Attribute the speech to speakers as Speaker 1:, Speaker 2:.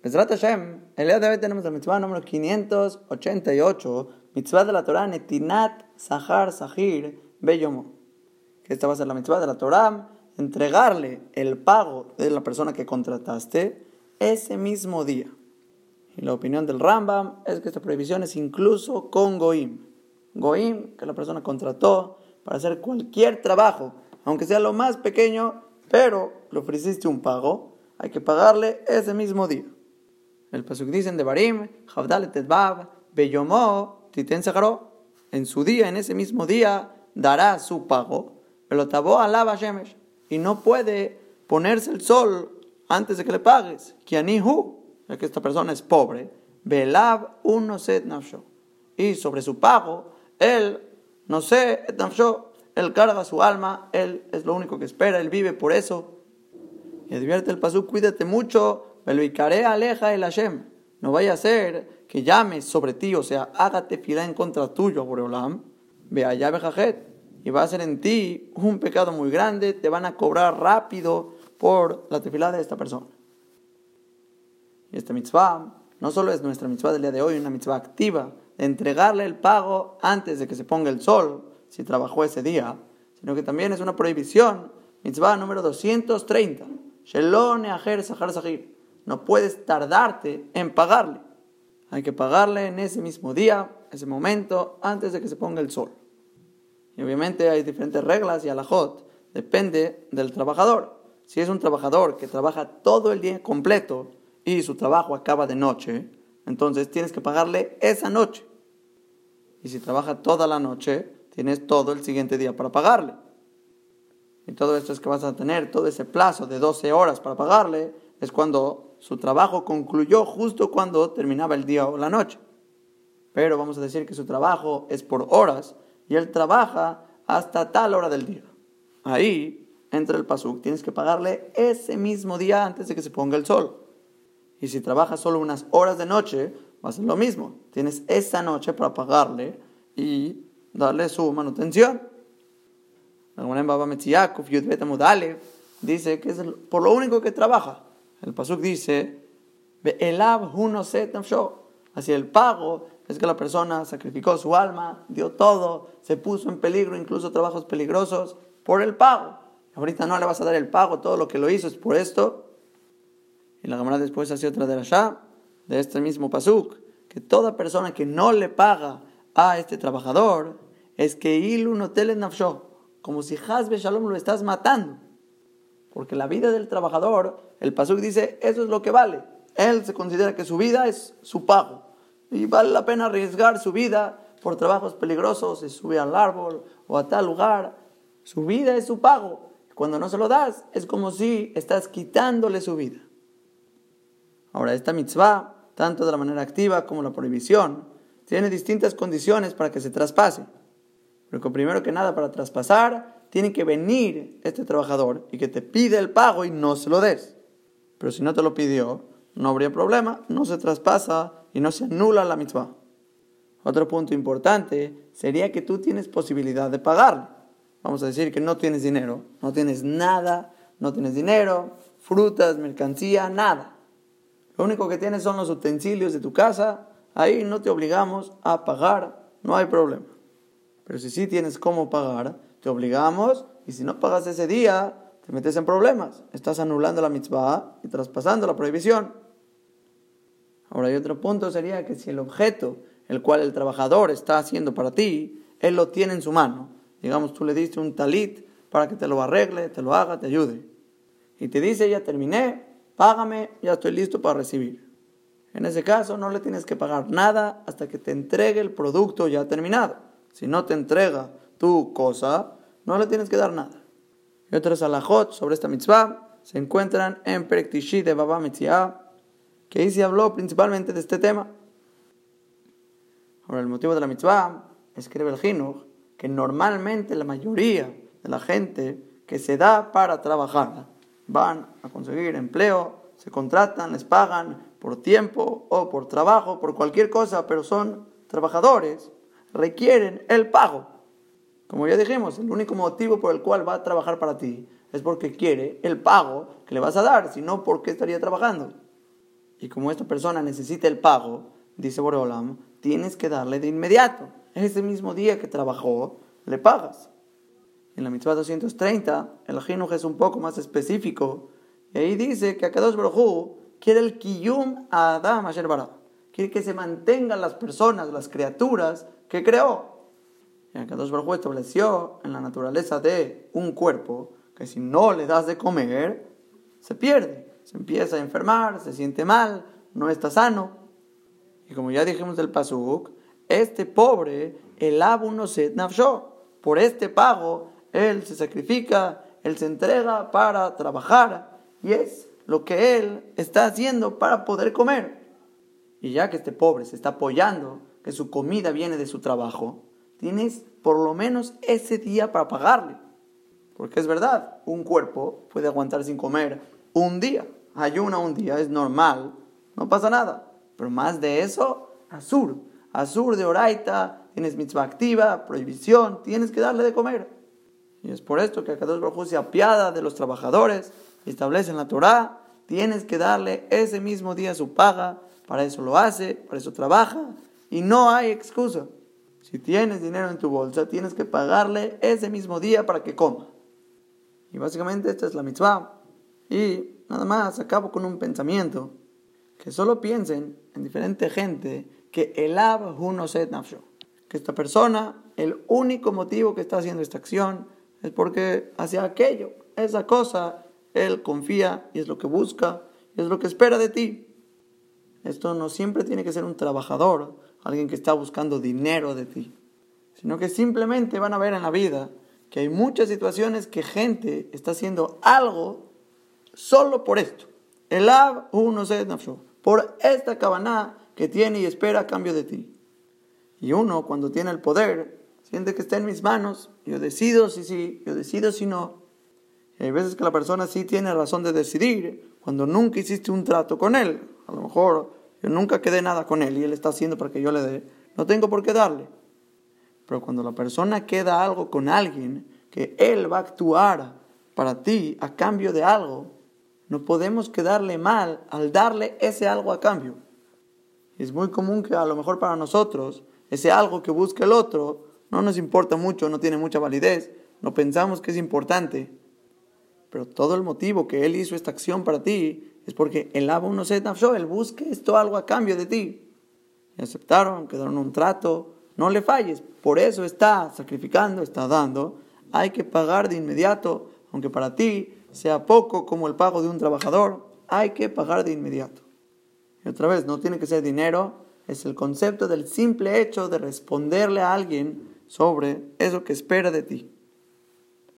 Speaker 1: Besrat Hashem, el día de hoy tenemos la mitzvah número 588, mitzvah de la Torah, Netinat Sahar Sahir Beyomo. Que esta va a ser la mitzvah de la Torah, entregarle el pago de la persona que contrataste ese mismo día. Y la opinión del Rambam es que esta prohibición es incluso con Goim. Goim, que la persona contrató para hacer cualquier trabajo, aunque sea lo más pequeño, pero le ofreciste un pago, hay que pagarle ese mismo día. El pasuk dice de Barim, Beyomo, Titen En su día, en ese mismo día, dará su pago, pero tabó alaba Shemesh. Y no puede ponerse el sol antes de que le pagues. Kianihu, ya que esta persona es pobre, Belav uno set. Y sobre su pago, él, no sé, él carga su alma, él es lo único que espera, él vive por eso. Y advierte el pasú, cuídate mucho, Beluicaré aleja el Hashem. No vaya a ser que llames sobre ti, o sea, hágate fila en contra tuyo, Boreolam. Ve allá, Bejajet. Y va a ser en ti un pecado muy grande, te van a cobrar rápido por la tefilá de esta persona. Y esta mitzvah no solo es nuestra mitzvah del día de hoy, una mitzvah activa, de entregarle el pago antes de que se ponga el sol, si trabajó ese día, sino que también es una prohibición, mitzvah número 230, Shelone Ajer Sahar Sahir. No puedes tardarte en pagarle. Hay que pagarle en ese mismo día, ese momento, antes de que se ponga el sol. Y obviamente hay diferentes reglas y alajot, depende del trabajador. Si es un trabajador que trabaja todo el día completo, y su trabajo acaba de noche, entonces tienes que pagarle esa noche. Y si trabaja toda la noche, tienes todo el siguiente día para pagarle. Y todo esto es que vas a tener todo ese plazo de 12 horas para pagarle, es cuando su trabajo concluyó justo cuando terminaba el día o la noche. Pero vamos a decir que su trabajo es por horas y él trabaja hasta tal hora del día. Ahí entra el pasuk, tienes que pagarle ese mismo día antes de que se ponga el sol. Y si trabajas solo unas horas de noche, va a ser lo mismo. Tienes esa noche para pagarle y darle su manutención. Dice que es por lo único que trabaja. El Pasuk dice, Así el pago es que la persona sacrificó su alma, dio todo, se puso en peligro, incluso trabajos peligrosos, por el pago. Ahorita no le vas a dar el pago, todo lo que lo hizo es por esto. Y la Gemara después hace otra de la Shah, de este mismo Pasuk, que toda persona que no le paga a este trabajador es que ilu no nafsho, como si Hazbe Shalom lo estás matando. Porque la vida del trabajador, el Pasuk dice, eso es lo que vale. Él se considera que su vida es su pago. Y vale la pena arriesgar su vida por trabajos peligrosos, se sube al árbol o a tal lugar. Su vida es su pago. Cuando no se lo das, es como si estás quitándole su vida. Ahora, esta mitzvah, tanto de la manera activa como la prohibición, tiene distintas condiciones para que se traspase. Pero primero que nada, para traspasar, tiene que venir este trabajador y que te pide el pago y no se lo des. Pero si no te lo pidió, no habría problema, no se traspasa y no se anula la mitzvah. Otro punto importante sería que tú tienes posibilidad de pagarle. Vamos a decir que no tienes dinero, no tienes nada, no tienes dinero, frutas, mercancía, nada. Lo único que tienes son los utensilios de tu casa. Ahí no te obligamos a pagar, no hay problema. Pero si sí tienes cómo pagar, te obligamos y si no pagas ese día, te metes en problemas. Estás anulando la mitzvah y traspasando la prohibición. Ahora hay otro punto, sería que si el objeto el cual el trabajador está haciendo para ti, él lo tiene en su mano. Digamos, tú le diste un talit para que te lo arregle, te lo haga, te ayude. Y te dice, ya terminé, págame, ya estoy listo para recibir. En ese caso no le tienes que pagar nada hasta que te entregue el producto ya terminado. Si no te entrega tu cosa, no le tienes que dar nada. Y otros alajot sobre esta mitzvah se encuentran en Perektishi de Baba Mitzvah, que ahí se habló principalmente de este tema. Ahora, el motivo de la mitzvah, escribe el Jinuch, que normalmente la mayoría de la gente que se da para trabajar van a conseguir empleo, se contratan, les pagan por tiempo o por trabajo, por cualquier cosa, pero son trabajadores, requieren el pago. Como ya dijimos, el único motivo por el cual va a trabajar para ti es porque quiere el pago que le vas a dar, si no, ¿por qué estaría trabajando? Y como esta persona necesita el pago, dice Boreolam, tienes que darle de inmediato. Ese mismo día que trabajó, le pagas. En la mitzvah 230, el Jinuj es un poco más específico. Y ahí dice que Akadosh Baruj quiere el Kiyum a Adam Asher Quiere que se mantengan las personas, las criaturas que creó. Y Akadosh Baruj estableció en la naturaleza de un cuerpo que si no le das de comer, se pierde. Se empieza a enfermar, se siente mal, no está sano. Y como ya dijimos del Pasuk, este pobre, el Abu no se nafshó. Por este pago, él se sacrifica, él se entrega para trabajar. Y es lo que él está haciendo para poder comer. Y ya que este pobre se está apoyando, que su comida viene de su trabajo, tienes por lo menos ese día para pagarle. Porque es verdad, un cuerpo puede aguantar sin comer un día. Ayuna un día, es normal, no pasa nada. Pero más de eso, azur. Azur de oraita, tienes mitzvah activa, prohibición, tienes que darle de comer. Y es por esto que Akadosh Baruj se apiada de los trabajadores, establece en la Torah, tienes que darle ese mismo día su paga, para eso lo hace, para eso trabaja, y no hay excusa. Si tienes dinero en tu bolsa, tienes que pagarle ese mismo día para que coma. Y básicamente esta es la mitzvah. Y nada más acabo con un pensamiento, que solo piensen en diferente gente que el ab set nafsho. Que esta persona, el único motivo que está haciendo esta acción es porque hacia aquello, esa cosa, él confía y es lo que busca, y es lo que espera de ti. Esto no siempre tiene que ser un trabajador, alguien que está buscando dinero de ti, sino que simplemente van a ver en la vida que hay muchas situaciones que gente está haciendo algo solo por esto. El ab uno se por esta cabana que tiene y espera a cambio de ti. Y uno cuando tiene el poder siente que está en mis manos, yo decido si sí, yo decido si no. Y hay veces que la persona sí tiene razón de decidir cuando nunca hiciste un trato con él. A lo mejor yo nunca quedé nada con él y él está haciendo para que yo le dé. No tengo por qué darle. Pero cuando la persona queda algo con alguien, que él va a actuar para ti a cambio de algo, no podemos quedarle mal al darle ese algo a cambio. Es muy común que a lo mejor para nosotros ese algo que busca el otro no nos importa mucho, no tiene mucha validez, no pensamos que es importante. Pero todo el motivo que él hizo esta acción para ti es porque el Abba no se él busca esto algo a cambio de ti. Y aceptaron, quedaron un trato, no le falles. Por eso está sacrificando, está dando. Hay que pagar de inmediato, aunque para ti sea poco como el pago de un trabajador, hay que pagar de inmediato. Y otra vez, no tiene que ser dinero, es el concepto del simple hecho de responderle a alguien sobre eso que espera de ti.